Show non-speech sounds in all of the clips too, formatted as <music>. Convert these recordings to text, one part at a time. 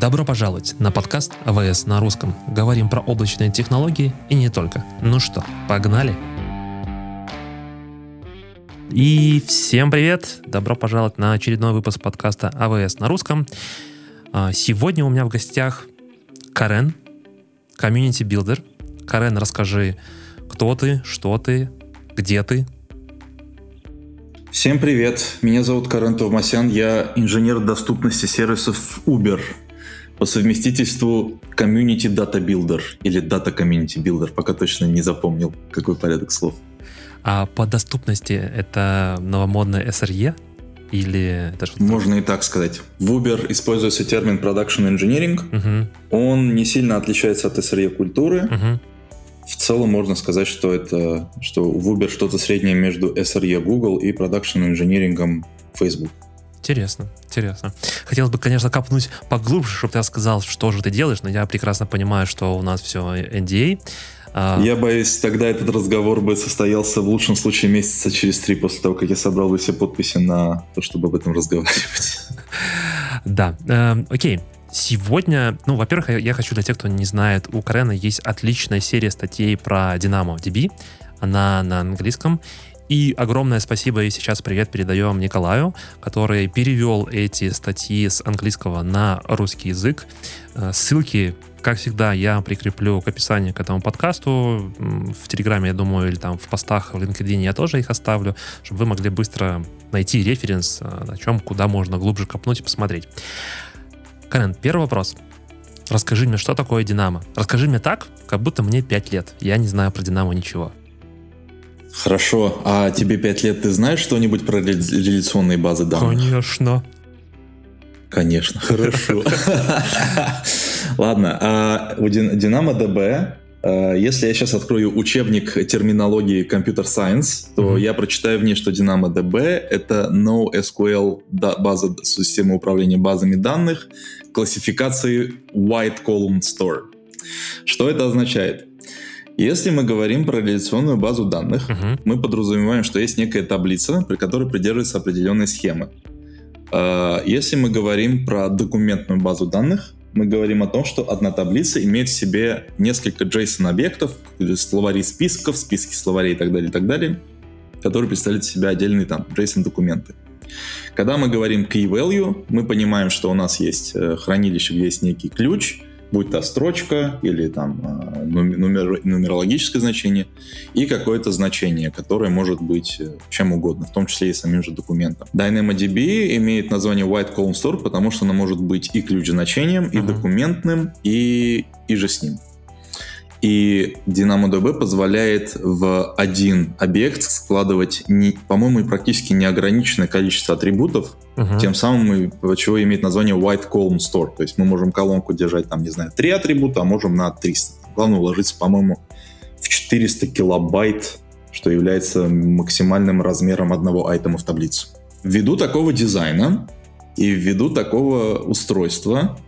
Добро пожаловать на подкаст AWS на русском. Говорим про облачные технологии и не только. Ну что, погнали? И всем привет! Добро пожаловать на очередной выпуск подкаста AWS на русском. А, сегодня у меня в гостях Карен, community builder. Карен, расскажи, кто ты, что ты, где ты, Всем привет, меня зовут Карен Товмасян, я инженер доступности сервисов Uber по совместительству Community Data Builder или Data Community Builder, пока точно не запомнил, какой порядок слов. А по доступности это новомодное SRE? Или это что Можно и так сказать. В Uber используется термин Production Engineering. Угу. Он не сильно отличается от SRE культуры. Угу. В целом можно сказать, что это что в Uber что-то среднее между SRE Google и Production Engineering Facebook. Интересно, интересно. Хотелось бы, конечно, копнуть поглубже, чтобы ты сказал, что же ты делаешь, но я прекрасно понимаю, что у нас все NDA. А, я боюсь, тогда этот разговор бы состоялся в лучшем случае месяца через три после того, как я собрал бы все подписи на то, чтобы об этом разговаривать. Да, эм, окей. Сегодня, ну, во-первых, я хочу для тех, кто не знает, у Карена есть отличная серия статей про Dynamo DB. Она на английском. И огромное спасибо и сейчас привет передаем Николаю, который перевел эти статьи с английского на русский язык. Э, ссылки, как всегда, я прикреплю к описанию к этому подкасту. В Телеграме, я думаю, или там в постах в LinkedIn я тоже их оставлю, чтобы вы могли быстро найти референс, э, о чем, куда можно глубже копнуть и посмотреть. Карен, первый вопрос. Расскажи мне, что такое Динамо? Расскажи мне так, как будто мне 5 лет. Я не знаю про Динамо ничего. Хорошо. А тебе пять лет, ты знаешь что-нибудь про реляционные базы данных? Конечно. Конечно, хорошо. <laughs> Ладно, а у DynamoDB, а, если я сейчас открою учебник терминологии Computer Science, то я прочитаю в ней, что DynamoDB — это NoSQL база системы управления базами данных классификации White Column Store. Что это означает? Если мы говорим про реляционную базу данных, uh-huh. мы подразумеваем, что есть некая таблица, при которой придерживается определенной схемы. А, если мы говорим про документную базу данных, мы говорим о том, что одна таблица имеет в себе несколько JSON-объектов, словари списков, списки словарей и так далее, и так далее, которые представляют в себя отдельные там JSON-документы. Когда мы говорим key value, мы понимаем, что у нас есть э, хранилище, где есть некий ключ, будь то строчка или там а, нумер, нумерологическое значение, и какое-то значение, которое может быть э, чем угодно, в том числе и самим же документом. DynamoDB имеет название White Column Store, потому что она может быть и ключ-значением, и uh-huh. документным, и, и же с ним. И DynamoDB позволяет в один объект складывать, по-моему, практически неограниченное количество атрибутов, uh-huh. тем самым, чего имеет название White Column Store. То есть мы можем колонку держать, там, не знаю, 3 атрибута, а можем на 300. Главное уложиться, по-моему, в 400 килобайт, что является максимальным размером одного айтема в таблицу. Ввиду такого дизайна и ввиду такого устройства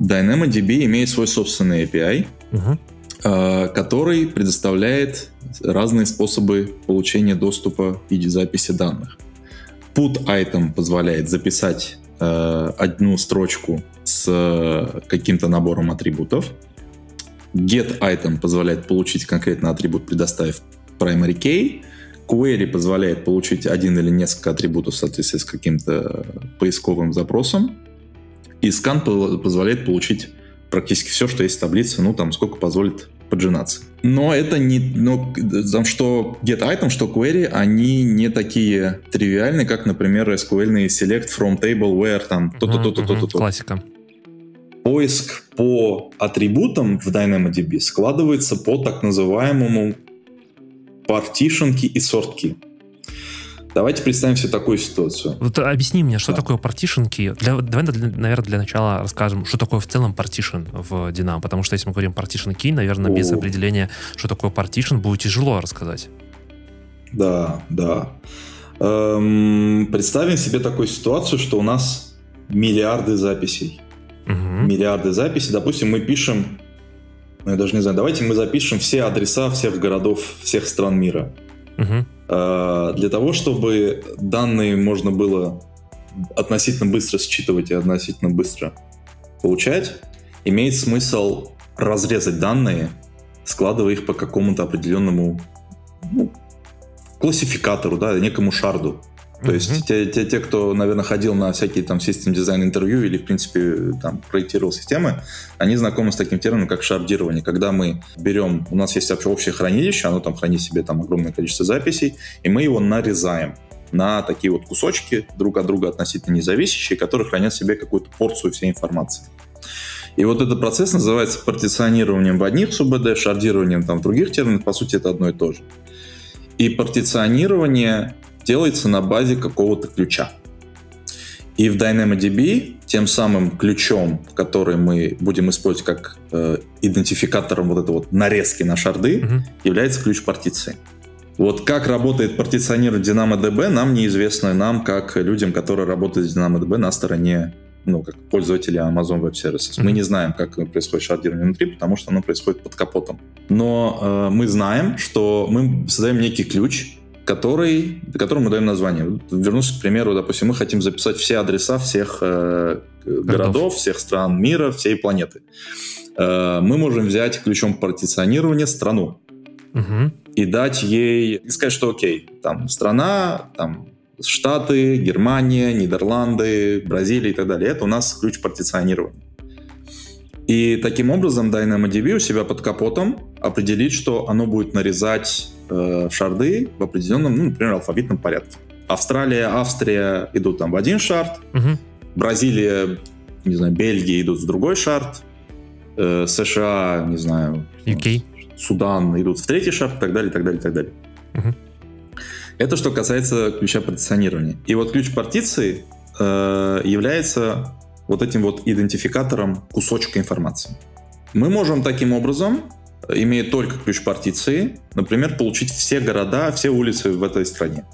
DynamoDB имеет свой собственный API, uh-huh который предоставляет разные способы получения доступа в записи данных. Put item позволяет записать э, одну строчку с каким-то набором атрибутов. Get item позволяет получить конкретный атрибут, предоставив primary key. Query позволяет получить один или несколько атрибутов в соответствии с каким-то поисковым запросом. И scan позволяет получить практически все, что есть в таблице, ну там сколько позволит поджинаться. Но это не, но там что get item, что query, они не такие тривиальные, как, например, SQL select from table where там то-то, то-то, то-то, то Классика. Поиск по атрибутам в DynamoDB складывается по так называемому партишенки и сортки. Давайте представим себе такую ситуацию. Вот объясни мне, что да. такое партишенки. Для, давай, для, наверное, для начала расскажем, что такое в целом партишен в Dynamo. Потому что если мы говорим partition key, наверное, О. без определения, что такое партишен, будет тяжело рассказать. Да, да. Эм, представим себе такую ситуацию, что у нас миллиарды записей. Угу. Миллиарды записей. Допустим, мы пишем, ну, я даже не знаю, давайте мы запишем все адреса всех городов, всех стран мира. Угу. Для того, чтобы данные можно было относительно быстро считывать и относительно быстро получать, имеет смысл разрезать данные, складывая их по какому-то определенному ну, классификатору, да, некому шарду. То mm-hmm. есть те, те, те, кто, наверное, ходил на всякие там систем дизайн интервью или, в принципе, там проектировал системы, они знакомы с таким термином, как шардирование. Когда мы берем, у нас есть вообще общее хранилище, оно там хранит себе там огромное количество записей, и мы его нарезаем на такие вот кусочки, друг от друга относительно независящие, которые хранят в себе какую-то порцию всей информации. И вот этот процесс называется партиционированием в одних СУБД, шардированием там в других терминах, по сути, это одно и то же. И партиционирование делается на базе какого-то ключа. И в DynamoDB тем самым ключом, который мы будем использовать как э, идентификатором вот этой вот нарезки на шарды, угу. является ключ партиции. Вот как работает партиционирование DynamoDB, нам неизвестно, нам как людям, которые работают с DynamoDB на стороне, ну, как пользователи Amazon Web Services. Mm-hmm. Мы не знаем, как происходит шардирование внутри, потому что оно происходит под капотом. Но э, мы знаем, что мы создаем некий ключ, который, которому мы даем название. Вернусь к примеру, допустим, мы хотим записать все адреса всех э, городов, всех стран мира, всей планеты. Э, мы можем взять ключом партиционирования страну угу. и дать ей, и сказать, что окей, там страна, там Штаты, Германия, Нидерланды, Бразилия и так далее. Это у нас ключ партиционирования. И таким образом DynamoDB у себя под капотом определит, что оно будет нарезать э, шарды в определенном, ну, например, алфавитном порядке. Австралия, Австрия идут там в один шард, угу. Бразилия, не знаю, Бельгия идут в другой шард, э, США, не знаю, UK. Судан идут в третий шард, и так далее, и так далее, и так далее. Угу. Это что касается ключа партиционирования. И вот ключ партиции э, является вот этим вот идентификатором кусочка информации. Мы можем таким образом, имея только ключ партиции, например, получить все города, все улицы в этой стране.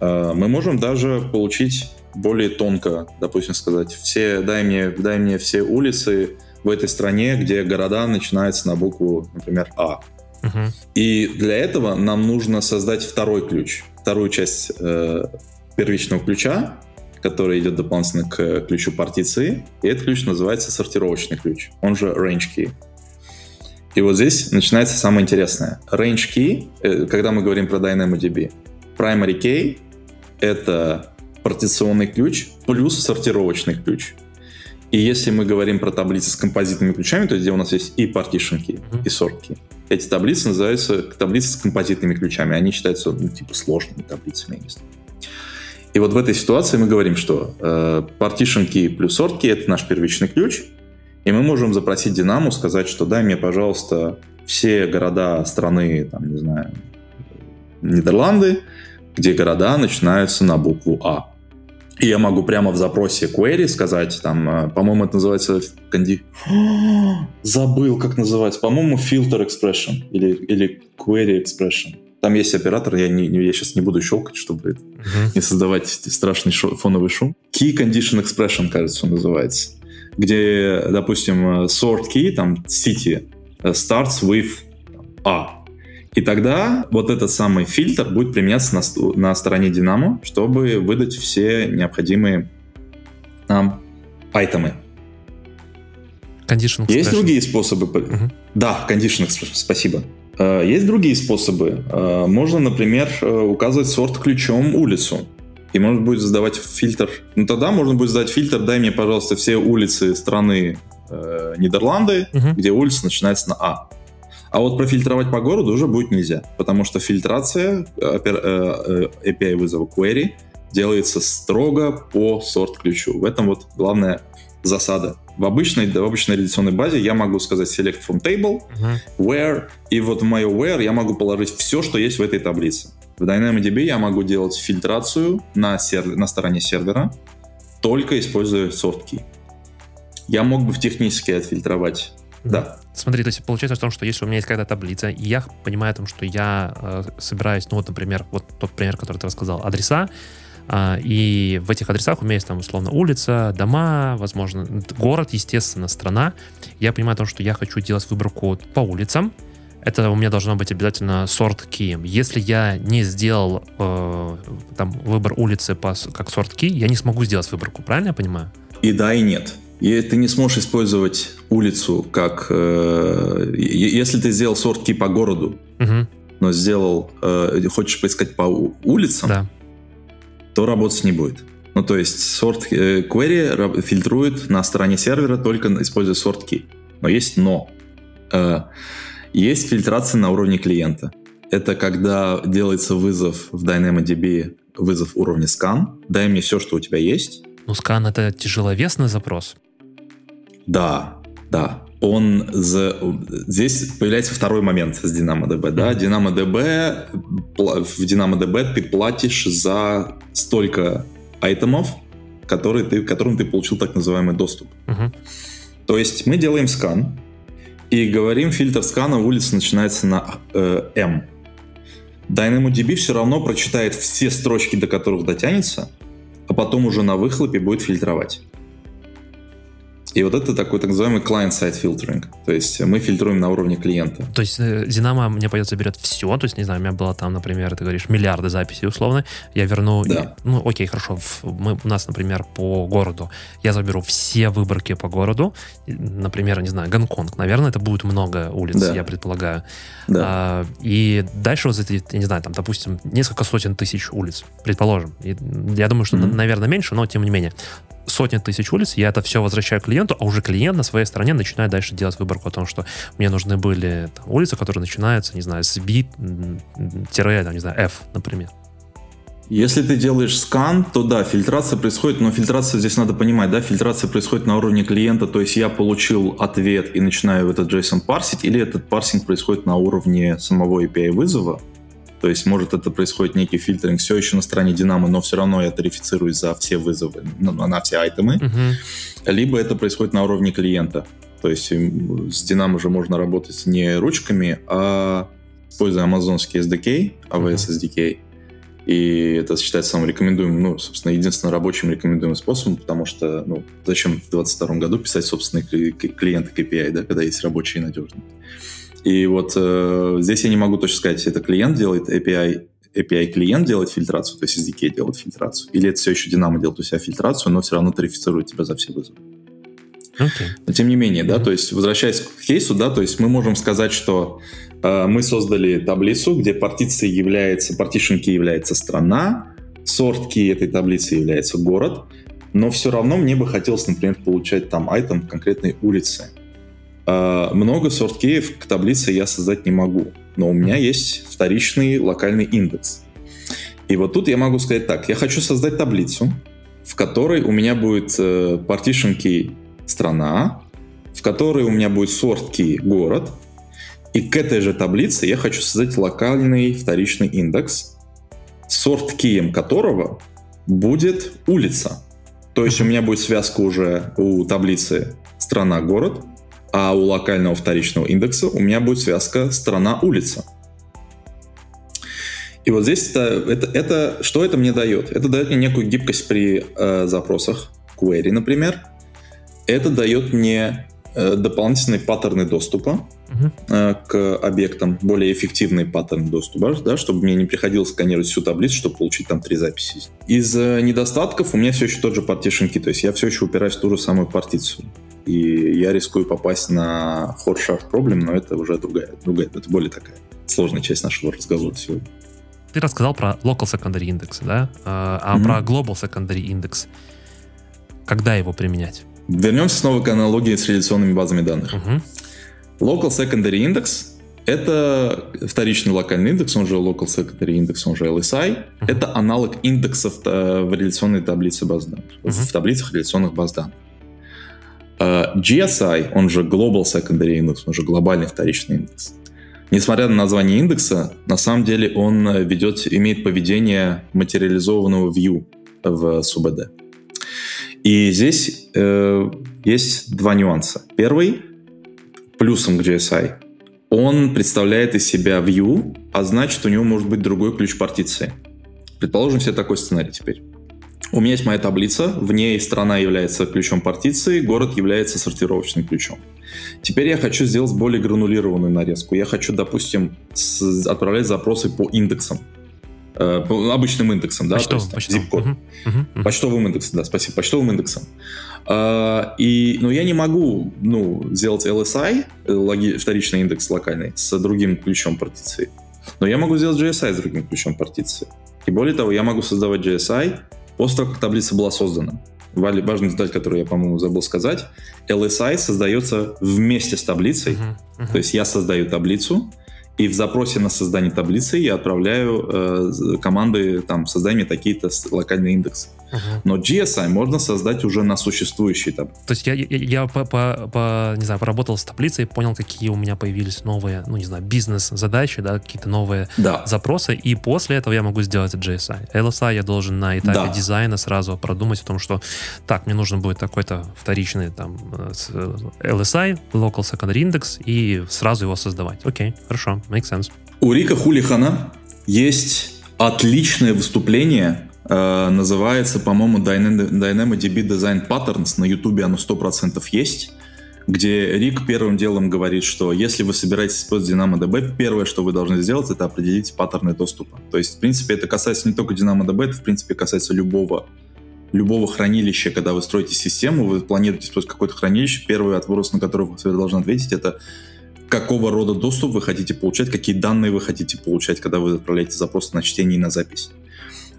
Э, мы можем даже получить более тонко, допустим, сказать, все, дай мне, дай мне все улицы в этой стране, где города начинаются на букву, например, А. Uh-huh. И для этого нам нужно создать второй ключ, вторую часть э, первичного ключа, который идет дополнительно к ключу партиции. И этот ключ называется сортировочный ключ, он же range key. И вот здесь начинается самое интересное. Range key, э, когда мы говорим про DynamoDB, primary key — это партиционный ключ плюс сортировочный ключ. И если мы говорим про таблицы с композитными ключами, то где у нас есть и partition key, и sort key, эти таблицы называются таблицы с композитными ключами. Они считаются, ну, типа, сложными таблицами, знаю. И вот в этой ситуации мы говорим, что э, partition key плюс sort key — это наш первичный ключ, и мы можем запросить Динаму, сказать, что дай мне, пожалуйста, все города страны, там, не знаю, Нидерланды, где города начинаются на букву А. И я могу прямо в запросе query сказать, там, э, по-моему, это называется конди... <gasps> Забыл, как называется. По-моему, filter expression или, или query expression. Там есть оператор, я, не, я сейчас не буду щелкать, чтобы uh-huh. не создавать страшный шо, фоновый шум. Key Condition Expression, кажется, он называется. Где, допустим, sort key, там, city, э, starts with A. И тогда вот этот самый фильтр будет применяться на, на стороне Dynamo, чтобы выдать все необходимые нам айтемы. Condition Есть другие способы? Uh-huh. Да, Condition Expression, спасибо. Э, есть другие способы. Э, можно, например, э, указывать сорт ключом улицу. И можно будет задавать фильтр. Ну тогда можно будет задать фильтр, дай мне, пожалуйста, все улицы страны э, Нидерланды, uh-huh. где улица начинается на А. А вот профильтровать по городу уже будет нельзя, потому что фильтрация API вызова query делается строго по сорт-ключу. В этом вот главная засада. В обычной, в обычной редакционной базе я могу сказать select from table, uh-huh. where, и вот в мое where я могу положить все, что есть в этой таблице. В DynamoDB я могу делать фильтрацию на, сервер, на стороне сервера, только используя key. Я мог бы в технически отфильтровать. Да. Смотри, то есть получается в том, что если у меня есть какая-то таблица, и я понимаю о том, что я э, собираюсь, ну вот, например, вот тот пример, который ты рассказал, адреса, и в этих адресах у меня есть там условно улица, дома, возможно, город, естественно, страна. Я понимаю то, что я хочу делать выборку по улицам. Это у меня должно быть обязательно сорт key. Если я не сделал э, там выбор улицы по, как сорт key, я не смогу сделать выборку, правильно я понимаю? И да, и нет. И ты не сможешь использовать улицу как... Э, если ты сделал сортки по городу, угу. но сделал... Э, хочешь поискать по улицам, да. То работать не будет. Ну, то есть сорт э, query фильтрует на стороне сервера только используя сортки. Но есть но. Э, есть фильтрация на уровне клиента. Это когда делается вызов в DynamoDB, вызов уровня scan. Дай мне все, что у тебя есть. Ну, scan это тяжеловесный запрос. Да, да. Он за... здесь появляется второй момент с DynamoDB, да. DynamoDB в DynamoDB ты платишь за столько айтемов, которые ты, которым ты получил так называемый доступ. Uh-huh. То есть мы делаем скан и говорим, фильтр скана улицы начинается на э, M. DynamoDB все равно прочитает все строчки, до которых дотянется, а потом уже на выхлопе будет фильтровать. И вот это такой так называемый client-side filtering. То есть мы фильтруем на уровне клиента. То есть э, Динамо мне пойдет заберет все. То есть, не знаю, у меня было там, например, ты говоришь, миллиарды записей условно. Я верну... Да. И, ну, окей, хорошо. Мы, у нас, например, по городу. Я заберу все выборки по городу. Например, не знаю, Гонконг. Наверное, это будет много улиц, да. я предполагаю. Да. А, и дальше вот эти, я не знаю, там, допустим, несколько сотен тысяч улиц, предположим. И я думаю, что, mm-hmm. наверное, меньше, но тем не менее сотни тысяч улиц, я это все возвращаю клиенту, а уже клиент на своей стороне начинает дальше делать выборку о том, что мне нужны были там, улицы, которые начинаются, не знаю, с B, тире, там, не знаю, F, например. Если ты делаешь скан, то да, фильтрация происходит, но фильтрация здесь надо понимать, да, фильтрация происходит на уровне клиента, то есть я получил ответ и начинаю этот JSON парсить, или этот парсинг происходит на уровне самого API вызова, то есть, может, это происходит некий фильтринг все еще на стороне Динамо, но все равно я тарифицируюсь за все вызовы, ну, на все айтемы. Uh-huh. Либо это происходит на уровне клиента. То есть с Динамо же можно работать не ручками, а используя амазонский SDK, AWS. SDK. И это считается самым рекомендуемым, ну, собственно, единственно рабочим рекомендуемым способом, потому что, ну, зачем в 2022 году писать собственные клиенты KPI, да, когда есть рабочие и надежные. И вот э, здесь я не могу точно сказать, это клиент делает API, API клиент делает фильтрацию, то есть SDK делает фильтрацию, или это все еще Dynamo делает у себя фильтрацию, но все равно тарифицирует тебя за все вызовы. Okay. Но тем не менее, mm-hmm. да, то есть возвращаясь к кейсу, да, то есть мы можем сказать, что э, мы создали таблицу, где партицией является, партишенки является страна, сортки этой таблицы является город, но все равно мне бы хотелось, например, получать там айтем конкретной улицы. А, много сорткеев к таблице я создать не могу, но у меня есть вторичный локальный индекс. И вот тут я могу сказать так, я хочу создать таблицу, в которой у меня будет э, partition key страна, в которой у меня будет sort key город, и к этой же таблице я хочу создать локальный вторичный индекс, сорт кием которого будет улица. То есть у меня будет связка уже у таблицы страна-город, а у локального вторичного индекса у меня будет связка страна-улица. И вот здесь это, это, это, что это мне дает? Это дает мне некую гибкость при э, запросах query, например. Это дает мне э, дополнительные паттерны доступа uh-huh. э, к объектам, более эффективные паттерны доступа, да, чтобы мне не приходилось сканировать всю таблицу, чтобы получить там три записи. Из э, недостатков у меня все еще тот же partition key, то есть я все еще упираюсь в ту же самую партицию и я рискую попасть на hot shard проблем, но это уже другая, другая, это более такая сложная часть нашего разговора сегодня. Ты рассказал про local secondary index, да? А, mm-hmm. про global secondary index, когда его применять? Вернемся снова к аналогии с реляционными базами данных. Mm-hmm. Local secondary index это вторичный локальный индекс, он же local secondary index, он же LSI. Uh-huh. Это аналог индексов э, в реляционной таблице баз данных, uh-huh. в таблицах реляционных баз данных. А, GSI, он же Global Secondary Index, он же глобальный вторичный индекс. Несмотря на название индекса, на самом деле он э, ведет, имеет поведение материализованного view в SUBD. И здесь э, есть два нюанса. Первый, плюсом к GSI, он представляет из себя view, а значит у него может быть другой ключ партиции. Предположим себе такой сценарий теперь. У меня есть моя таблица, в ней страна является ключом партиции, город является сортировочным ключом. Теперь я хочу сделать более гранулированную нарезку. Я хочу, допустим, отправлять запросы по индексам. Э, обычным индексом, да, почтовым, то есть zip-код. Угу, угу, почтовым индексом, да, спасибо, почтовым индексом. А, и, но я не могу, ну, сделать LSI, э, логи, вторичный индекс локальный, с другим ключом партиции. Но я могу сделать GSI с другим ключом партиции. И более того, я могу создавать GSI после того, как таблица была создана. Важная деталь, которую я, по-моему, забыл сказать. LSI создается вместе с таблицей. Uh-huh, uh-huh. То есть я создаю таблицу, и в запросе на создание таблицы я отправляю э, команды, там, создай мне такие-то локальные индексы. Uh-huh. Но GSI можно создать уже на существующей таблице. То есть я, я, я по, по, по, не знаю, поработал с таблицей, понял, какие у меня появились новые, ну, не знаю, бизнес-задачи, да, какие-то новые да. запросы, и после этого я могу сделать GSI. LSI я должен на этапе да. дизайна сразу продумать о том, что так, мне нужно будет такой-то вторичный там э, LSI, Local Secondary Index, и сразу его создавать. Окей, хорошо, makes sense. У Рика Хулихана есть отличное выступление Э, называется, по-моему, DynamoDB Design Patterns. На YouTube оно 100% есть где Рик первым делом говорит, что если вы собираетесь использовать DynamoDB, первое, что вы должны сделать, это определить паттерны доступа. То есть, в принципе, это касается не только DynamoDB, это, в принципе, касается любого любого хранилища, когда вы строите систему, вы планируете использовать какое-то хранилище, первый вопрос, на который вы должны ответить, это какого рода доступ вы хотите получать, какие данные вы хотите получать, когда вы отправляете запрос на чтение и на запись.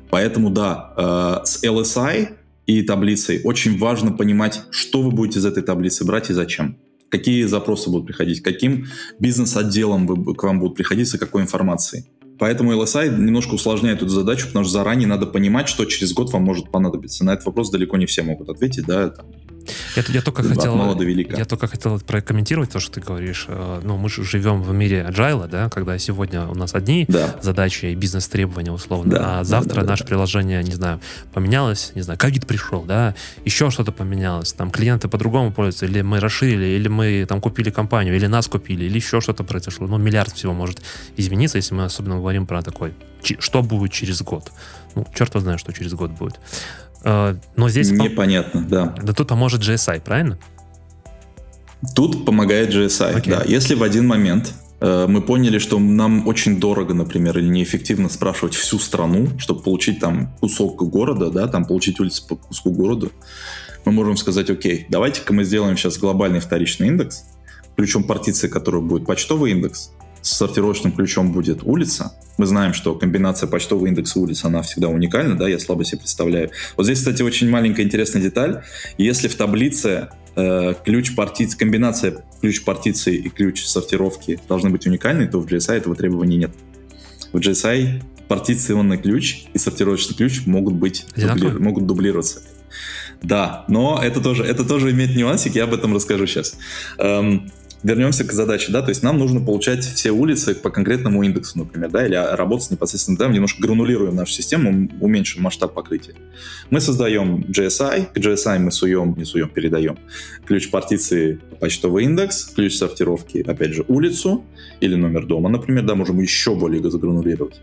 Поэтому да, э, с LSI и таблицей очень важно понимать, что вы будете из этой таблицы брать и зачем. Какие запросы будут приходить, каким бизнес-отделом к вам будут приходить, с какой информацией. Поэтому LSI немножко усложняет эту задачу, потому что заранее надо понимать, что через год вам может понадобиться. На этот вопрос далеко не все могут ответить, да, там, я, я только хотел, мала до велика. Я только хотел прокомментировать то, что ты говоришь. Э, ну, мы же живем в мире agile, да, когда сегодня у нас одни да. задачи и бизнес-требования условно, да, а завтра да, да, наше да. приложение, не знаю, поменялось, не знаю, ковид пришел, да, еще что-то поменялось, там клиенты по-другому пользуются, или мы расширили, или мы там купили компанию, или нас купили, или еще что-то произошло. Ну, миллиард всего может измениться, если мы особенно говорим про такой, что будет через год. Ну, черт знает, что через год будет. Э, но здесь... Непонятно, пом... да. Да тут поможет GSI, правильно? Тут помогает GSI, okay. да. Если в один момент э, мы поняли, что нам очень дорого, например, или неэффективно спрашивать всю страну, чтобы получить там кусок города, да, там получить улицу по куску города, мы можем сказать, окей, давайте-ка мы сделаем сейчас глобальный вторичный индекс, ключом партиции, который будет почтовый индекс, с сортировочным ключом будет улица. Мы знаем, что комбинация почтового индекса улиц, она всегда уникальна, да, я слабо себе представляю. Вот здесь, кстати, очень маленькая интересная деталь. Если в таблице э, ключ партиции, комбинация ключ партиции и ключ сортировки должны быть уникальны, то в GSI этого требования нет. В GSI партиционный ключ и сортировочный ключ могут быть дубли, могут дублироваться. Да, но это тоже, это тоже имеет нюансик, я об этом расскажу сейчас. Эм, вернемся к задаче, да, то есть нам нужно получать все улицы по конкретному индексу, например, да, или работать непосредственно там, немножко гранулируем нашу систему, уменьшим масштаб покрытия. Мы создаем GSI, к GSI мы суем, не суем, передаем ключ партиции почтовый индекс, ключ сортировки, опять же, улицу или номер дома, например, да, можем еще более загранулировать.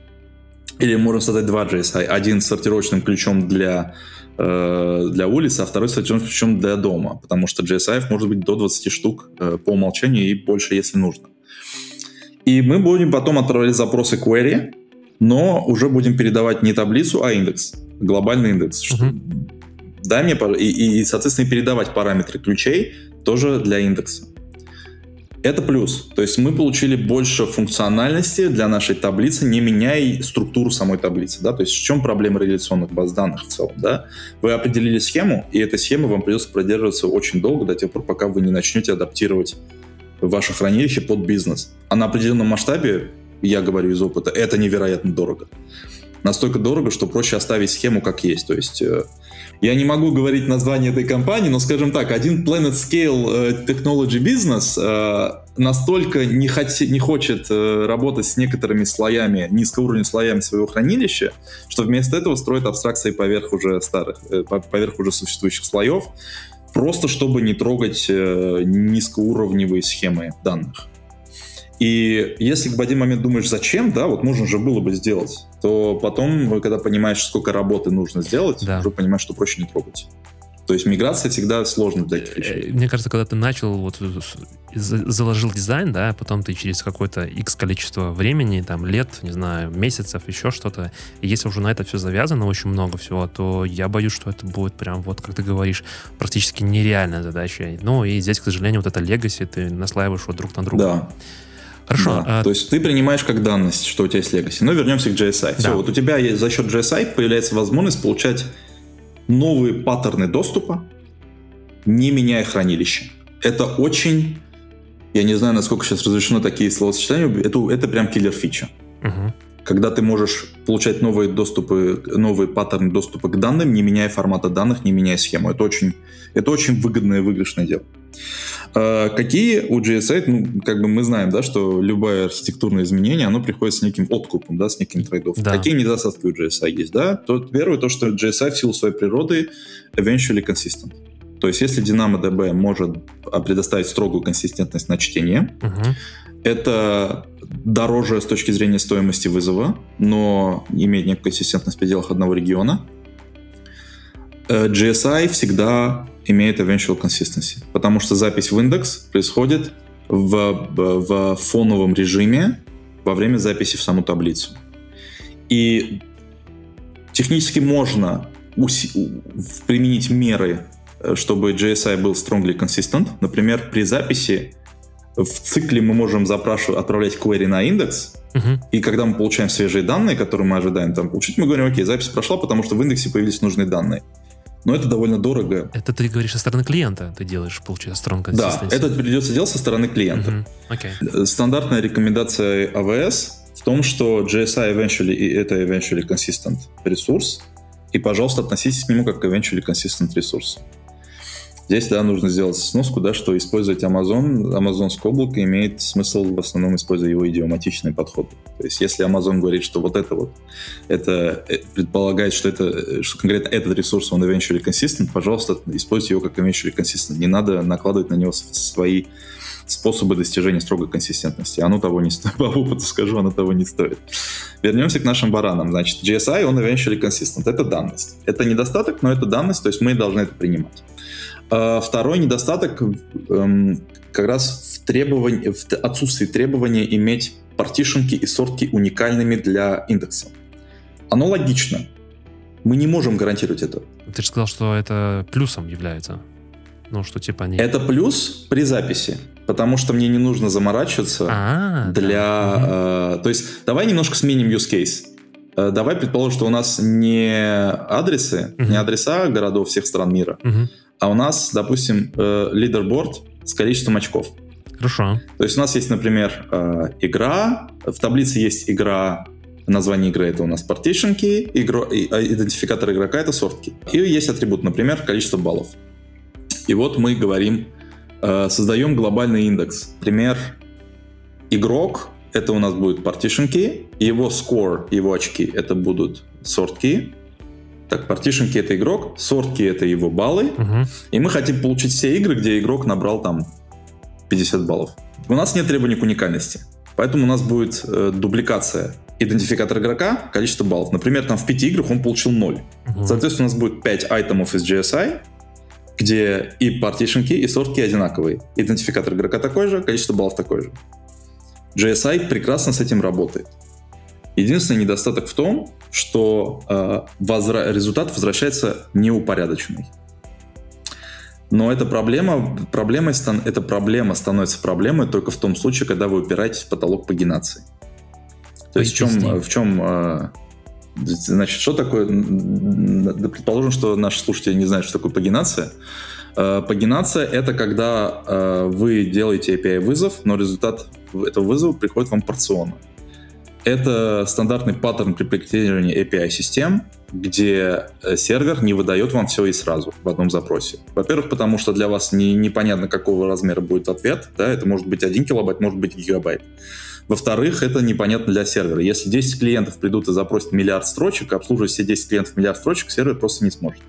Или можем создать два GSI, один с сортировочным ключом для Э, для улицы, а второй сочетан причем для дома, потому что GSI может быть до 20 штук э, по умолчанию и больше, если нужно. И мы будем потом отправлять запросы query, но уже будем передавать не таблицу, а индекс, глобальный индекс. Uh-huh. Дай мне, и, и, соответственно, передавать параметры ключей тоже для индекса. Это плюс. То есть мы получили больше функциональности для нашей таблицы, не меняя структуру самой таблицы. Да? То есть в чем проблема реляционных баз данных в целом? Да? Вы определили схему, и эта схема вам придется продерживаться очень долго, до тех пор, пока вы не начнете адаптировать ваше хранилище под бизнес. А на определенном масштабе, я говорю из опыта, это невероятно дорого. Настолько дорого, что проще оставить схему как есть. То есть э, я не могу говорить название этой компании, но, скажем так, один Planet Scale э, Technology Business э, настолько не, хоти, не хочет работать с некоторыми слоями, низкоуровневыми слоями своего хранилища, что вместо этого строит абстракции поверх уже старых, поверх уже существующих слоев, просто чтобы не трогать низкоуровневые схемы данных. И если в один момент думаешь, зачем, да, вот можно же было бы сделать, то потом, когда понимаешь, сколько работы нужно сделать, да. уже понимаешь, что проще не трогать. То есть миграция всегда сложна для этих вещей. Мне кажется, когда ты начал вот заложил дизайн, да, потом ты через какое-то X количество времени, там, лет, не знаю, месяцев, еще что-то, и если уже на это все завязано, очень много всего, то я боюсь, что это будет прям, вот, как ты говоришь, практически нереальная задача. Ну, и здесь, к сожалению, вот это легаси ты наслаиваешь вот друг на друга. Да. Хорошо. Да. А... То есть ты принимаешь как данность, что у тебя есть legacy. Но вернемся к GSI. Да. Все, вот у тебя за счет GSI появляется возможность получать новые паттерны доступа, не меняя хранилище. Это очень, я не знаю, насколько сейчас разрешено такие словосочетания, это, это прям киллер фича. Угу. Когда ты можешь получать новые доступы, новые паттерны доступа к данным, не меняя формата данных, не меняя схему. Это очень, это очень выгодное и выигрышное дело. А какие у GSI, ну, как бы мы знаем, да, что любое архитектурное изменение, оно приходит с неким откупом, да, с неким трейдом. Да. Какие недостатки у GSI есть, да? То, первое, то, что GSI в силу своей природы eventually consistent. То есть, если DynamoDB может предоставить строгую консистентность на чтение, угу. это дороже с точки зрения стоимости вызова, но имеет некую консистентность в пределах одного региона. Э, GSI всегда имеет eventual consistency, потому что запись в индекс происходит в, в фоновом режиме во время записи в саму таблицу. И технически можно применить меры Э, чтобы GSI был strongly consistent. Например, при записи в цикле мы можем запрашивать, отправлять query на индекс, uh-huh. и когда мы получаем свежие данные, которые мы ожидаем там получить, мы говорим, окей, запись прошла, потому что в индексе появились нужные данные. Но это довольно дорого. Это ты говоришь со стороны клиента, ты делаешь, получается, strong consistency. Да, это придется делать со стороны клиента. Uh-huh. Okay. Стандартная рекомендация AWS в том, что GSI eventually и это eventually consistent ресурс, и, пожалуйста, относитесь к нему как к eventually consistent ресурс. Здесь, да, нужно сделать сноску, да, что использовать Amazon, Amazonское облако имеет смысл в основном используя его идиоматичный подход. То есть, если Amazon говорит, что вот это вот, это э, предполагает, что это, что конкретно этот ресурс, он eventually consistent, пожалуйста, используйте его как eventually consistent. Не надо накладывать на него свои способы достижения строгой консистентности. Оно того не стоит. <laughs> По опыту скажу, оно того не стоит. Вернемся к нашим баранам. Значит, GSI, он eventually consistent. Это данность. Это недостаток, но это данность, то есть мы должны это принимать. А второй недостаток эм, как раз в, требовании, в отсутствии требования иметь партишенки и сортки уникальными для индекса. Оно логично. Мы не можем гарантировать это. Ты же сказал, что это плюсом является. Ну, что типа они... Это плюс при записи, потому что мне не нужно заморачиваться А-а-а, для... Да. Э, то есть давай немножко сменим use case. Э, давай предположим, что у нас не адресы, угу. не адреса городов всех стран мира, угу а у нас, допустим, э, лидерборд с количеством очков. Хорошо. То есть у нас есть, например, э, игра, в таблице есть игра, название игры это у нас partition key, игро, а, идентификатор игрока это sort key. И есть атрибут, например, количество баллов. И вот мы говорим, э, создаем глобальный индекс. Например, игрок это у нас будет partition key, его score, его очки это будут sort key, так, key это игрок, key это его баллы, угу. и мы хотим получить все игры, где игрок набрал там 50 баллов. У нас нет требований к уникальности, поэтому у нас будет э, дубликация идентификатор игрока, количество баллов. Например, там в 5 играх он получил 0. Угу. Соответственно, у нас будет 5 айтемов из GSI, где и key, и key одинаковые. Идентификатор игрока такой же, количество баллов такое же. GSI прекрасно с этим работает. Единственный недостаток в том, что э, возра... результат возвращается неупорядоченный. Но эта проблема, проблемой, эта проблема становится проблемой только в том случае, когда вы упираетесь в потолок пагинации. То есть в чем, в чем э, значит, что такое, предположим, что наши слушатели не знают, что такое пагинация. Э, пагинация — это когда э, вы делаете API-вызов, но результат этого вызова приходит вам порционно. Это стандартный паттерн при проектировании API-систем, где э, сервер не выдает вам все и сразу в одном запросе. Во-первых, потому что для вас не, непонятно, какого размера будет ответ. Да, это может быть 1 килобайт, может быть гигабайт. Во-вторых, это непонятно для сервера. Если 10 клиентов придут и запросят миллиард строчек, обслуживать все 10 клиентов миллиард строчек, сервер просто не сможет.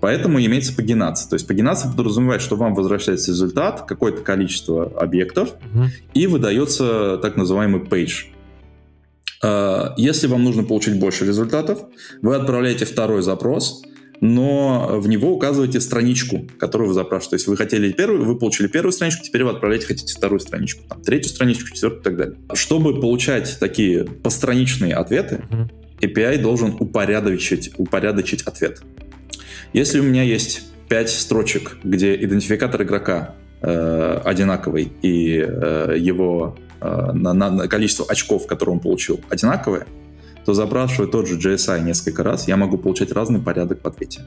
Поэтому имеется пагинация. То есть пагинация подразумевает, что вам возвращается результат, какое-то количество объектов, угу. и выдается так называемый page. А, если вам нужно получить больше результатов, вы отправляете второй запрос, но в него указываете страничку, которую вы запрашиваете. То есть вы хотели первую, вы получили первую страничку, теперь вы отправляете, хотите вторую страничку, там, третью страничку, четвертую и так далее. Чтобы получать такие постраничные ответы. API должен упорядочить, упорядочить ответ. Если у меня есть 5 строчек, где идентификатор игрока э, одинаковый и э, его э, на, на количество очков, которые он получил, одинаковое, то запрашивая тот же GSI несколько раз, я могу получать разный порядок в ответе.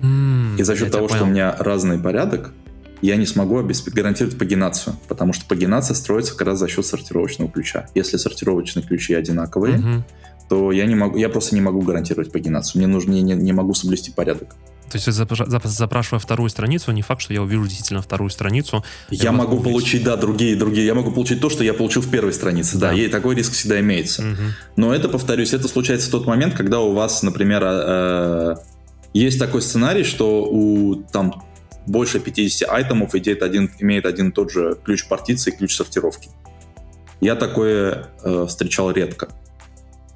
Mm, и за счет того, что у меня разный порядок, я не смогу гарантировать пагинацию, потому что пагинация строится как раз за счет сортировочного ключа. Если сортировочные ключи одинаковые, mm-hmm. то я не могу, я просто не могу гарантировать пагинацию. Мне нужно, не, не могу соблюсти порядок. То есть, запрашивая вторую страницу, не факт, что я увижу действительно вторую страницу. Я, я могу увидеть... получить, да, другие, другие. Я могу получить то, что я получил в первой странице. Да, да и такой риск всегда имеется. Угу. Но это, повторюсь, это случается в тот момент, когда у вас, например, э, есть такой сценарий, что у там больше 50 айтемов имеет один, имеет один и тот же ключ партиции ключ сортировки. Я такое э, встречал редко.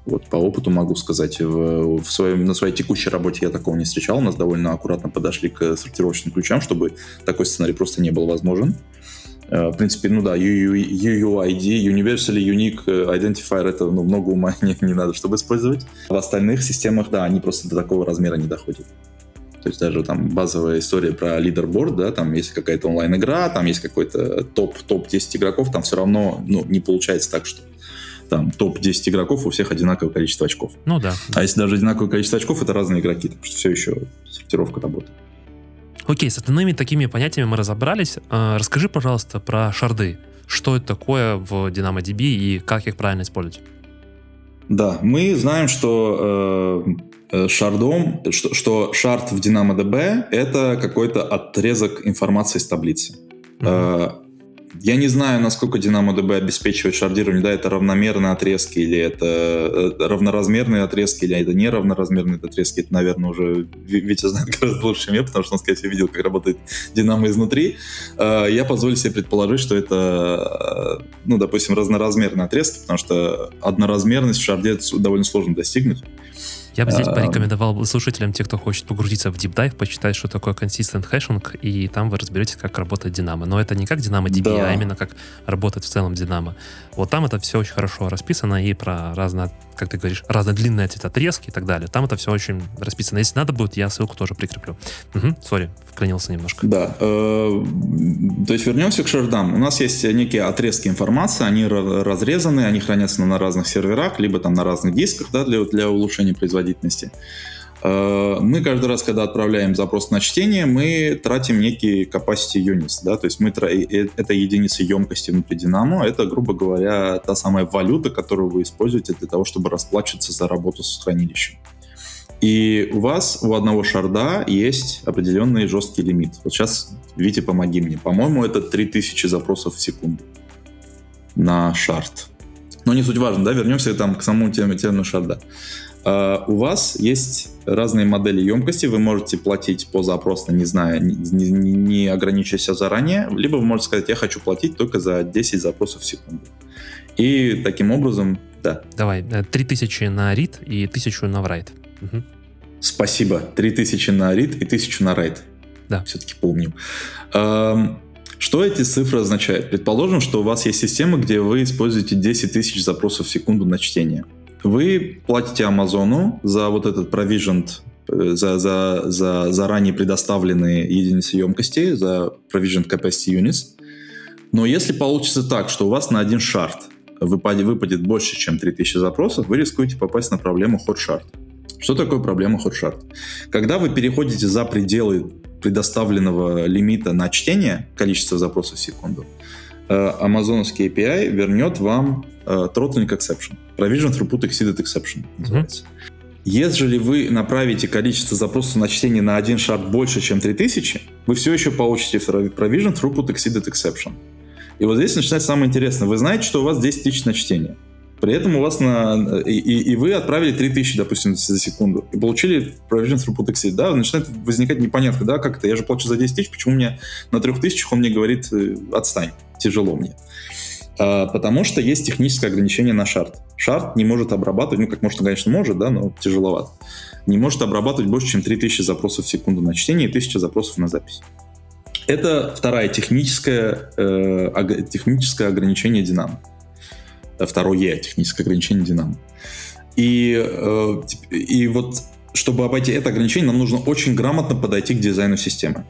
Вот по опыту могу сказать, в, в своем, на своей текущей работе я такого не встречал. У нас довольно аккуратно подошли к сортировочным ключам, чтобы такой сценарий просто не был возможен. Э, в принципе, ну да, UUID, Universally Unique Identifier, это ну, много ума <laughs> не, не надо, чтобы использовать. В остальных системах, да, они просто до такого размера не доходят. То есть даже там базовая история про лидерборд, да, там есть какая-то онлайн-игра, там есть какой-то топ, топ-10 игроков, там все равно ну, не получается так, что там топ-10 игроков, у всех одинаковое количество очков. Ну да. А если даже одинаковое количество очков, это разные игроки, так что все еще сортировка работает. Окей, с остальными такими понятиями мы разобрались. А, расскажи, пожалуйста, про шарды. Что это такое в DynamoDB и как их правильно использовать? Да, мы знаем, что э, э шардом, что, что шард в DynamoDB это какой-то отрезок информации из таблицы. Mm-hmm. Я не знаю, насколько DynamoDB обеспечивает шардирование. Да, это равномерные отрезки, или это э, равноразмерные отрезки, или это неравноразмерные отрезки. Это, наверное, уже Витя знает гораздо лучше, чем я, потому что он, скорее всего, видел, как работает Динамо изнутри. Э, я позволю себе предположить, что это, э, ну, допустим, разноразмерные отрезки, потому что одноразмерность в шарде довольно сложно достигнуть. Я бы здесь порекомендовал слушателям, те, кто хочет погрузиться в Dive, почитать, что такое consistent hashing, и там вы разберетесь, как работает Динамо. Но это не как Динамо DB, да. а именно как работает в целом Динамо. Вот там это все очень хорошо расписано и про разные, как ты говоришь, разнодлинные эти отрезки и так далее. Там это все очень расписано. Если надо будет, я ссылку тоже прикреплю. Сори, вклинился немножко. Да. Э, то есть вернемся к шардам. У нас есть некие отрезки информации, они разрезаны, они хранятся на разных серверах, либо там на разных дисках да, для, для улучшения производительности. Э, мы каждый раз, когда отправляем запрос на чтение, мы тратим некий capacity units, да, то есть мы это единица емкости внутри Dynamo, это, грубо говоря, та самая валюта, которую вы используете для того, чтобы расплачиваться за работу с хранилищем. И у вас, у одного шарда есть определенный жесткий лимит. Вот сейчас, Витя, помоги мне. По-моему, это 3000 запросов в секунду на шард. Но не суть важно, да, вернемся там к самому термину шарда. Uh, у вас есть разные модели емкости, вы можете платить по запросу, не зная, не, не, не ограничиваясь заранее, либо вы можете сказать, я хочу платить только за 10 запросов в секунду. И таким образом, да. Давай, 3000 э, на read и 1000 на write. Угу. Спасибо. 3000 на read и 1000 на write. Да. Все-таки помню. Эм, что эти цифры означают? Предположим, что у вас есть система, где вы используете 10 тысяч запросов в секунду на чтение. Вы платите Амазону за вот этот provisioned, э, за, за, за заранее предоставленные единицы емкости, за provisioned capacity units. Но если получится так, что у вас на один шарт выпадет, выпадет больше, чем 3000 запросов, вы рискуете попасть на проблему hot shard. Что такое проблема hot shard? Когда вы переходите за пределы предоставленного лимита на чтение количества запросов в секунду, э, амазоновский API вернет вам uh, throttling exception. Provision throughput exceeded exception называется. Mm-hmm. Если вы направите количество запросов на чтение на один шарт больше, чем 3000, вы все еще получите provision throughput exceeded exception. И вот здесь начинается самое интересное. Вы знаете, что у вас 10 тысяч на чтение. При этом у вас на... И, и, и вы отправили 3000, допустим, за секунду, и получили provision throughput exceed, да, начинает возникать непонятно, да, как это, я же плачу за 10 тысяч, почему мне на 3000 он мне говорит, э, отстань, тяжело мне. А, потому что есть техническое ограничение на шарт. Шарт не может обрабатывать, ну, как может, конечно, может, да, но тяжеловато. Не может обрабатывать больше, чем 3000 запросов в секунду на чтение и 1000 запросов на запись. Это второе техническое, э, техническое ограничение Динамо. Второе техническое ограничение Динамо. И, э, и вот чтобы обойти это ограничение, нам нужно очень грамотно подойти к дизайну системы.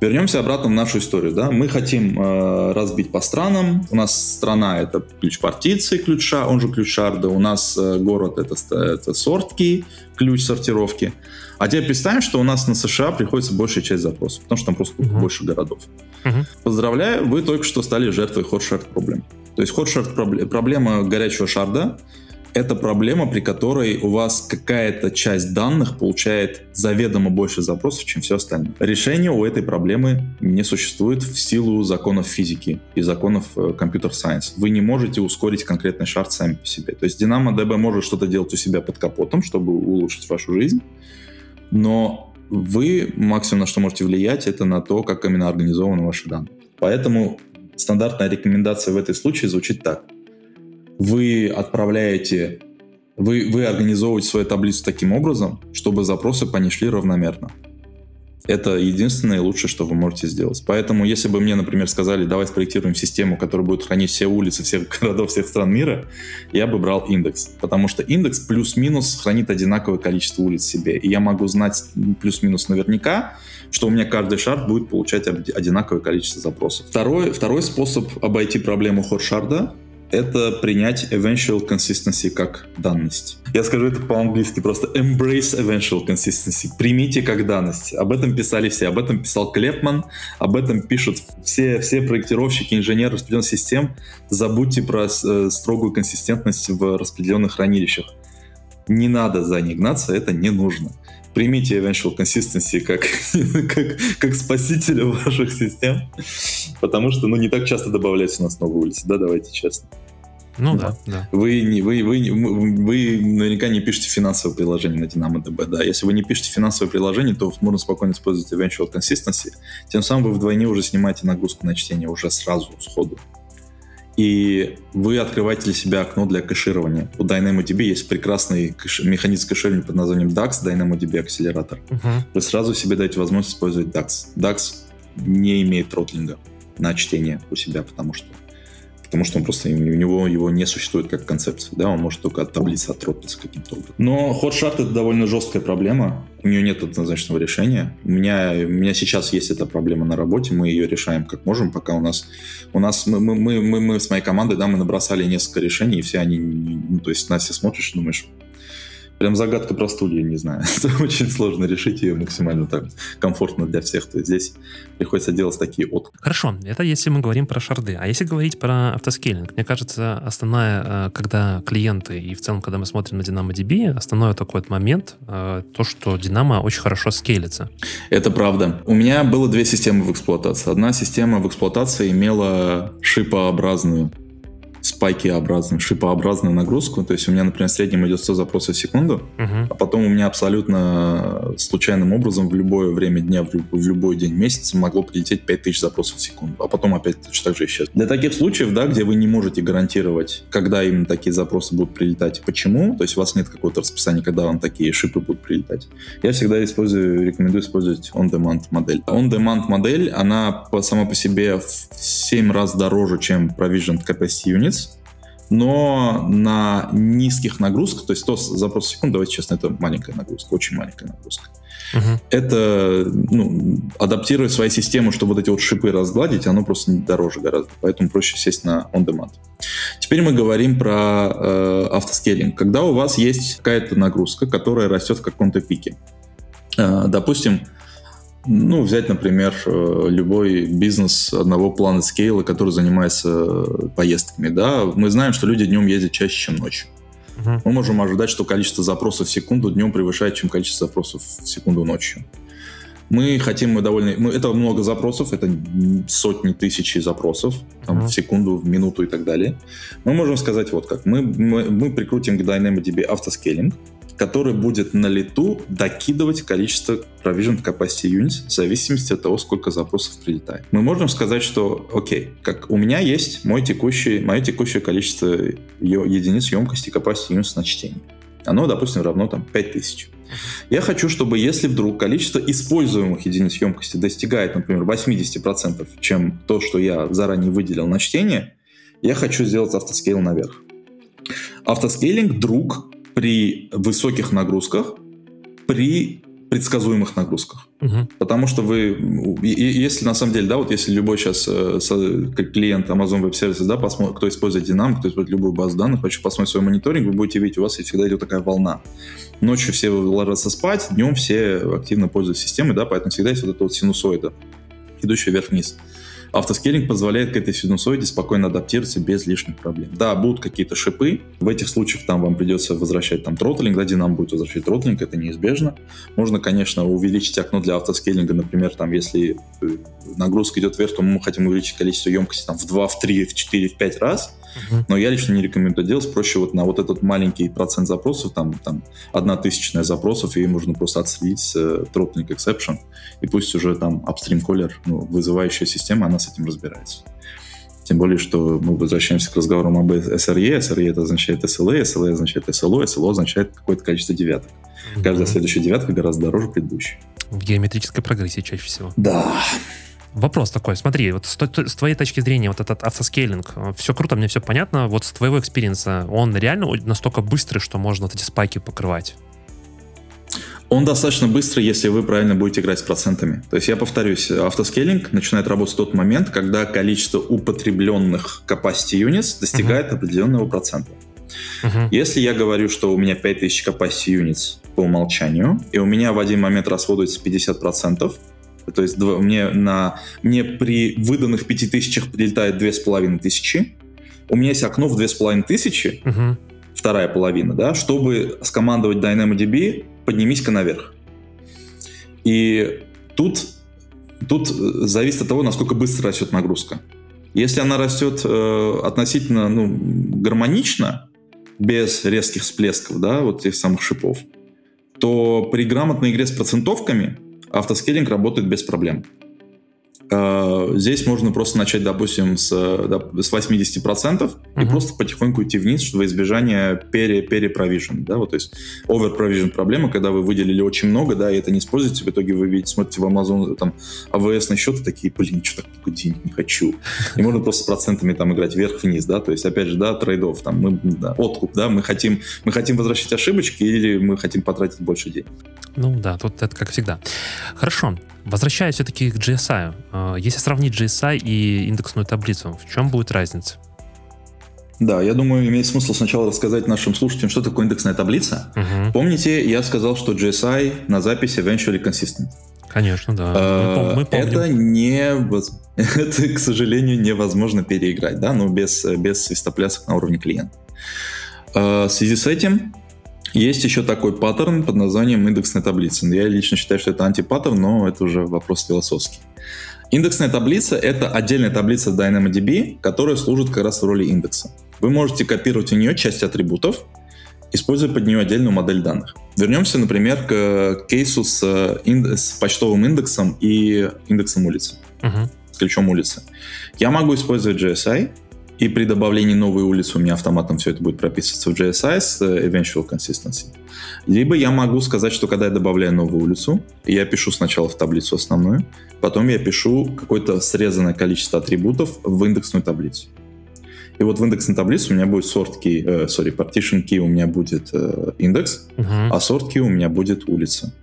Вернемся обратно в нашу историю. Да? Мы хотим э, разбить по странам. У нас страна — это ключ партиции, ключа, он же ключ шарда. У нас э, город — это, это сортки, ключ сортировки. А теперь представим, что у нас на США приходится большая часть запросов, потому что там просто uh-huh. больше городов. Uh-huh. Поздравляю, вы только что стали жертвой hot shard проблем. То есть hot проблема горячего шарда это проблема, при которой у вас какая-то часть данных получает заведомо больше запросов, чем все остальное. Решения у этой проблемы не существует в силу законов физики и законов э, компьютер-сайенс. Вы не можете ускорить конкретный шарт сами по себе. То есть DynamoDB может что-то делать у себя под капотом, чтобы улучшить вашу жизнь, но вы максимум на что можете влиять, это на то, как именно организованы ваши данные. Поэтому стандартная рекомендация в этой случае звучит так – вы отправляете, вы, вы организовываете свою таблицу таким образом, чтобы запросы по ней шли равномерно. Это единственное и лучшее, что вы можете сделать. Поэтому, если бы мне, например, сказали, давай спроектируем систему, которая будет хранить все улицы всех <laughs> городов всех стран мира, я бы брал индекс. Потому что индекс плюс-минус хранит одинаковое количество улиц себе. И я могу знать плюс-минус наверняка, что у меня каждый шард будет получать одинаковое количество запросов. Второй, второй способ обойти проблему ход-шарда это принять eventual consistency как данность. Я скажу это по-английски просто embrace eventual consistency. Примите как данность. Об этом писали все. Об этом писал Клепман, об этом пишут все, все проектировщики, инженеры распределенных систем. Забудьте про э, строгую консистентность в распределенных хранилищах. Не надо за ней гнаться, это не нужно. Примите eventual consistency как, <laughs> как, как спасителя ваших систем, потому что ну, не так часто добавляется у нас новые улицы, да, давайте честно. Ну да, да. Вы, не, вы, вы, вы наверняка не пишете финансовое приложение на DynamoDB, да. Если вы не пишете финансовое приложение, то можно спокойно использовать Eventual Consistency. Тем самым вы вдвойне уже снимаете нагрузку на чтение уже сразу, сходу. И вы открываете для себя окно для кэширования. У DynamoDB есть прекрасный кэш... механизм кэширования под названием DAX, DynamoDB акселератор. Uh-huh. Вы сразу себе даете возможность использовать DAX. DAX не имеет тротлинга на чтение у себя, потому что потому что он просто у него его не существует как концепция, да, он может только от таблицы оттротлиться каким-то образом. Но ход-шарт это довольно жесткая проблема, у нее нет однозначного решения. У меня, у меня сейчас есть эта проблема на работе, мы ее решаем как можем, пока у нас, у нас мы, мы, мы, мы с моей командой, да, мы набросали несколько решений, и все они, ну, то есть на все смотришь, думаешь, Прям загадка про стулья, не знаю. <laughs> Это очень сложно решить ее максимально так комфортно для всех. То есть здесь приходится делать такие от. Хорошо, это если мы говорим про шарды. А если говорить про автоскейлинг, мне кажется, основная, э, когда клиенты и в целом, когда мы смотрим на DynamoDB, основной такой вот момент, э, то, что Dynamo очень хорошо скейлится. Это правда. У меня было две системы в эксплуатации. Одна система в эксплуатации имела шипообразную спайкиобразную, шипообразную нагрузку. То есть у меня, например, в среднем идет 100 запросов в секунду, uh-huh. а потом у меня абсолютно случайным образом в любое время дня, в, люб- в любой день месяца могло прилететь 5000 запросов в секунду, а потом опять точно так же исчез. Для таких случаев, да, где вы не можете гарантировать, когда именно такие запросы будут прилетать и почему, то есть у вас нет какого-то расписания, когда вам такие шипы будут прилетать, я всегда использую, рекомендую использовать on-demand модель. On-demand модель, она сама по себе в 7 раз дороже, чем provisioned capacity unit, единиц, но на низких нагрузках, то есть 100 запросов в секунду, давайте честно, это маленькая нагрузка, очень маленькая нагрузка. Uh-huh. Это ну, адаптировать свою систему, чтобы вот эти вот шипы разгладить, оно просто дороже гораздо, поэтому проще сесть на on-demand. Теперь мы говорим про э, автоскейлинг. Когда у вас есть какая-то нагрузка, которая растет в каком-то пике. Э, допустим, ну, взять, например, э, любой бизнес одного плана скейла, который занимается поездками, да, мы знаем, что люди днем ездят чаще, чем ночью. Uh-huh. Мы можем ожидать, что количество запросов в секунду днем превышает, чем количество запросов в секунду ночью. Мы хотим, мы довольно... Мы, это много запросов, это сотни тысяч запросов там, uh-huh. в секунду, в минуту и так далее. Мы можем сказать вот как. Мы, мы, мы прикрутим к DynamoDB автоскейлинг, который будет на лету докидывать количество provision capacity units в зависимости от того, сколько запросов прилетает. Мы можем сказать, что, окей, как у меня есть мой текущий, мое текущее количество единиц емкости capacity units на чтение. Оно, допустим, равно там 5000. Я хочу, чтобы если вдруг количество используемых единиц емкости достигает, например, 80%, чем то, что я заранее выделил на чтение, я хочу сделать автоскейл наверх. Автоскейлинг друг при высоких нагрузках, при предсказуемых нагрузках. Угу. Потому что вы, если на самом деле, да, вот если любой сейчас э, клиент Amazon Web Services, да, посмотрит, кто использует Dynamo, кто использует любую базу данных, хочу посмотреть свой мониторинг, вы будете видеть, у вас всегда идет такая волна. Ночью все ложатся спать, днем все активно пользуются системой, да, поэтому всегда есть вот эта вот синусоида, идущая вверх-вниз. Автоскейлинг позволяет к этой синусоиде спокойно адаптироваться без лишних проблем. Да, будут какие-то шипы, в этих случаях там вам придется возвращать там тротлинг, да, Dynamo будет возвращать тротлинг, это неизбежно. Можно, конечно, увеличить окно для автоскейлинга, например, там, если э, нагрузка идет вверх, то мы хотим увеличить количество емкости там в 2, в 3, в 4, в 5 раз, но я лично не рекомендую делать. Проще вот на вот этот маленький процент запросов, там, там одна тысячная запросов, и можно просто отследить э, throttling exception, и пусть уже там upstream caller, ну, вызывающая система, она с этим разбирается. Тем более, что мы возвращаемся к разговорам об SRE. SRE это означает SLA, SLA означает SLO, SLO означает какое-то количество девяток. Mm-hmm. Каждая следующая девятка гораздо дороже предыдущей. В геометрической прогрессии чаще всего. Да. Вопрос такой, смотри, вот с, с твоей точки зрения, вот этот autoscaling, э, все круто, мне все понятно, вот с твоего experience а, он реально настолько быстрый, что можно вот эти spike и покрывать? Он достаточно быстрый, если вы правильно будете играть с процентами. То есть я повторюсь, autoscaling начинает работать в тот момент, когда количество употребленных capacity units достигает uh-huh. определенного процента. Uh-huh. Если я говорю, что у меня 5000 capacity units по умолчанию, и у меня в один момент расходуется 50%, то есть мне, на, мне при выданных 5000 прилетает 2500, у меня есть окно в 2500, uh-huh. вторая половина, да, чтобы скомандовать DynamoDB, поднимись-ка наверх. И тут, тут зависит от того, насколько быстро растет нагрузка. Если она растет э, относительно ну, гармонично, без резких всплесков, да, вот этих самых шипов, то при грамотной игре с процентовками автоскейлинг работает без проблем. Э, здесь можно просто начать, допустим, с, с 80% uh-huh. и просто потихоньку идти вниз, чтобы избежание пере, перепровижен, да, вот, то есть overprovision проблема, когда вы выделили очень много, да, и это не используете, в итоге вы видите, смотрите в Amazon, там, AWS на счет, такие, блин, что так много денег не хочу. И можно просто с процентами там играть вверх-вниз, да, то есть, опять же, да, трейдов, там, мы, да, откуп, да, мы хотим, мы хотим возвращать ошибочки или мы хотим потратить больше денег. Ну да, тут это как всегда. Хорошо. Возвращаясь все-таки к GSI. Э, если сравнить GSI и индексную таблицу, в чем будет разница? Да, я думаю, имеет смысл сначала рассказать нашим слушателям, что такое индексная таблица. Угу. Помните, я сказал, что GSI на записи eventually consistent. Конечно, да. А, мы, помним. Это не, <laughs> это, к сожалению, невозможно переиграть, да, но без, без свистоплясок на уровне клиента. А, в связи с этим есть еще такой паттерн под названием индексная таблица. Я лично считаю, что это антипаттерн, но это уже вопрос философский. Индексная таблица — это отдельная таблица DynamoDB, которая служит как раз в роли индекса. Вы можете копировать у нее часть атрибутов, используя под нее отдельную модель данных. Вернемся, например, к кейсу с, с почтовым индексом и индексом улицы, uh-huh. с ключом улицы. Я могу использовать GSI, и при добавлении новой улицы у меня автоматом все это будет прописываться в GSI с э, eventual consistency. Либо я могу сказать, что когда я добавляю новую улицу, я пишу сначала в таблицу основную, потом я пишу какое-то срезанное количество атрибутов в индексную таблицу. И вот в индексной таблице у меня будет sort key, э, sorry, partition key у меня будет э, индекс, uh-huh. а sort key у меня будет улица.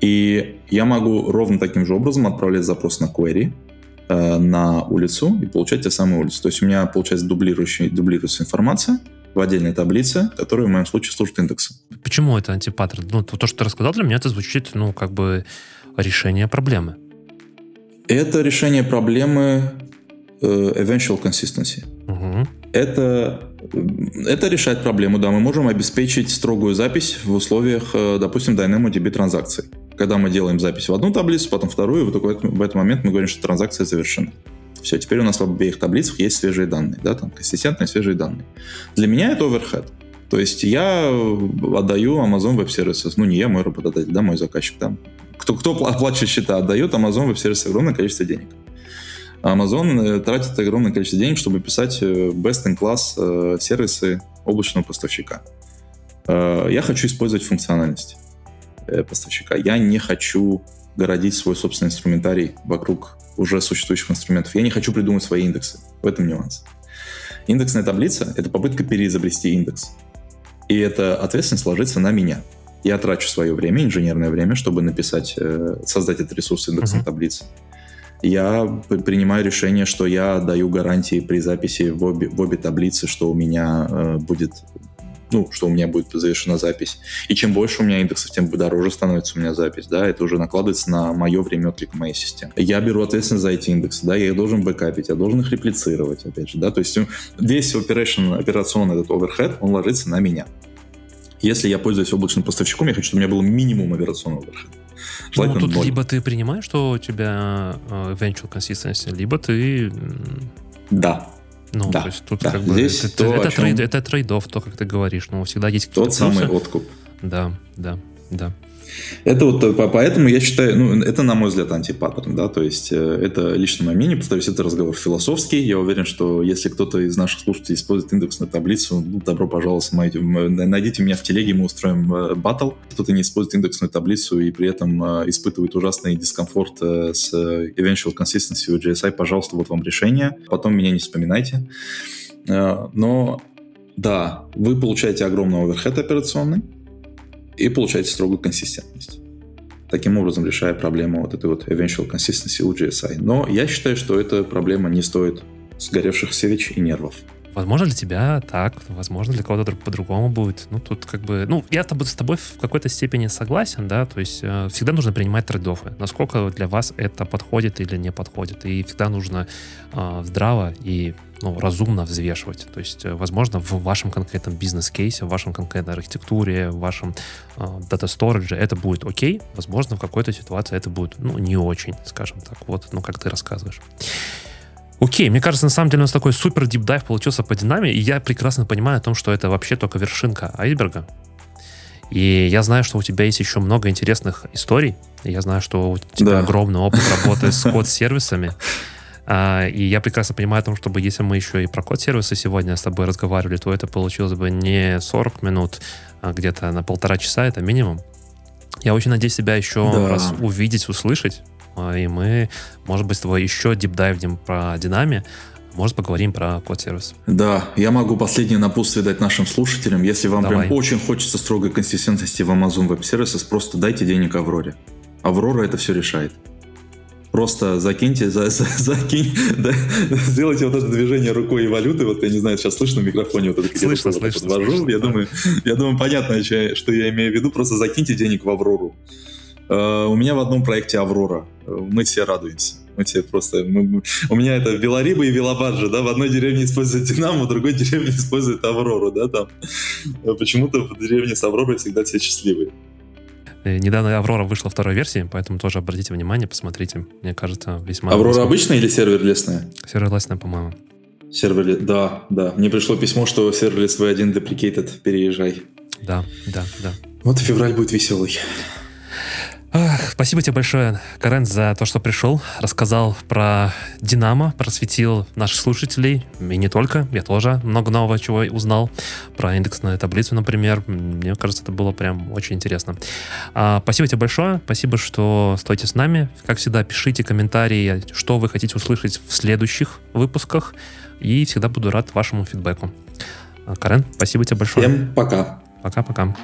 И я могу ровно таким же образом отправлять запрос на query, на улицу и получать те самые улицы. То есть у меня получается дублирующая, дублируется информация в отдельной таблице, которая в моем случае служит индексом. Почему это антипаттерн? Ну, то, что ты рассказал, для меня это звучит, ну, как бы решение проблемы. Это решение проблемы э, eventual consistency. Угу. Это, это решает проблему, да, мы можем обеспечить строгую запись в условиях, э, допустим, DynamoDB транзакций когда мы делаем запись в одну таблицу, потом вторую, и вот в этот момент мы говорим, что транзакция завершена. Все, теперь у нас в обеих таблицах есть свежие данные, да, там консистентные свежие данные. Для меня это overhead. То есть я отдаю Amazon Web Services, ну не я, мой работодатель, да, мой заказчик там. Кто, кто оплачивает счета, отдает Amazon Web Services огромное количество денег. Amazon э, тратит огромное количество денег, чтобы писать э, best-in-class э, сервисы облачного поставщика. Я хочу использовать функциональность поставщика. Я не хочу городить свой собственный инструментарий вокруг уже существующих инструментов. Я не хочу придумать свои индексы. В этом нюанс. Индексная таблица — это попытка переизобрести индекс. И эта ответственность ложится на меня. Я трачу свое время, инженерное время, чтобы написать, создать этот ресурс индексной uh-huh. таблицы я принимаю решение, что я даю гарантии при записи в обе, в обе таблицы, что у меня э, будет ну, что у меня будет завершена запись. И чем больше у меня индексов, тем дороже становится у меня запись, да, это уже накладывается на мое время отклика моей системы. Я беру ответственность за эти индексы, да, я их должен бэкапить, я должен их реплицировать, опять же, да, то есть ну, весь operation, операционный этот overhead, он ложится на меня. Если я пользуюсь облачным поставщиком, я хочу, чтобы у меня был минимум операционного overhead. Ну, тут 0. либо ты принимаешь, что у тебя uh, eventual consistency, либо ты... Да. Ну, да, то есть тут да. как бы... Здесь это, то, это, чем... trade, это trade-off, то, как ты говоришь. Ну, всегда есть Тот самый откуп. Да, да, да. Это вот э, поэтому я считаю, ну, это, на мой взгляд, антипаттерн, да, то есть э, это лично мое мнение, повторюсь, это разговор философский. Я уверен, что если кто-то из наших слушателей использует индексную таблицу, ну, добро пожаловать, найдите меня в телеге, мы устроим э, батл. Кто-то не использует индексную таблицу и при этом испытывает ужасный дискомфорт с eventual consistency у GSI, пожалуйста, вот вам решение. Потом меня не вспоминайте. Но да, вы получаете огромный оверхед операционный, и получаете строгую консистентность. Таким образом, решая проблему вот этой вот eventual consistency у GSI. Но я считаю, что эта проблема не стоит сгоревших свеч и нервов. Возможно, для тебя так, возможно, для кого-то по-другому будет. Ну, тут как бы... Ну, я с тобой в какой-то степени согласен, да, то есть э, всегда нужно принимать трейдофы. Насколько для вас это подходит или не подходит. И всегда нужно э, здраво и ну, разумно взвешивать. То есть, э, возможно, в вашем конкретном бизнес-кейсе, в вашем конкретной архитектуре, в вашем э, дата-сторидже это будет окей. Возможно, в какой-то ситуации это будет, ну, не очень, скажем так. Вот, ну, как ты рассказываешь. Окей, мне кажется, на самом деле у нас такой супер дипдайв получился по динаме, и я прекрасно понимаю о том, что это вообще только вершинка айсберга. И я знаю, что у тебя есть еще много интересных историй. И я знаю, что у тебя да. огромный опыт <laughs> работы с код-сервисами. А, и я прекрасно понимаю о том, чтобы если мы еще и про код-сервисы сегодня с тобой разговаривали, то это получилось бы не 40 минут, а где-то на полтора часа, это минимум. Я очень надеюсь тебя еще да. раз увидеть, услышать. А, и мы, может быть, с тобой еще дипдайвнем про динами, может, поговорим про код-сервис. Да, я могу последнее напутствие дать нашим слушателям. Если вам Давай. прям очень хочется строгой консистентности в Amazon Web Services, просто дайте денег Авроре. Аврора это все решает. Просто закиньте, за, за, закинь, <laughs> да, сделайте вот это движение рукой и валюты. Вот я не знаю, сейчас слышно в микрофоне вот это слышно, слышно, подвожу. Слышно, я да. думаю, я думаю, понятно, что я имею в виду. Просто закиньте денег в Аврору. Uh, у меня в одном проекте Аврора. Мы все радуемся. Мы все просто... Мы, у меня это Белариба и Велобаджи, да, в одной деревне используют Динамо, в другой деревне используют Аврору, да, там. Почему-то в деревне с Авророй всегда все счастливые. Э, недавно Аврора вышла второй версии, поэтому тоже обратите внимание, посмотрите. Мне кажется, весьма... Аврора весьма... обычная или serverless ная? Serverless ная, по-моему. Serverless, да, да. Мне пришло письмо, что serverless V1 deprecated, переезжай. Да, да, да. Вот февраль будет веселый. Ах, спасибо тебе большое, Карен, за то, что пришел, рассказал про Динамо, просветил наших слушателей, и не только, я тоже много нового чего узнал, про индексную таблицу, например. Мне кажется, это было прям очень интересно. А, спасибо тебе большое, спасибо, что стоите с нами. Как всегда, пишите комментарии, что вы хотите услышать в следующих выпусках, и всегда буду рад вашему фидбэку. А, Карен, спасибо тебе большое. Всем пока. Пока-пока.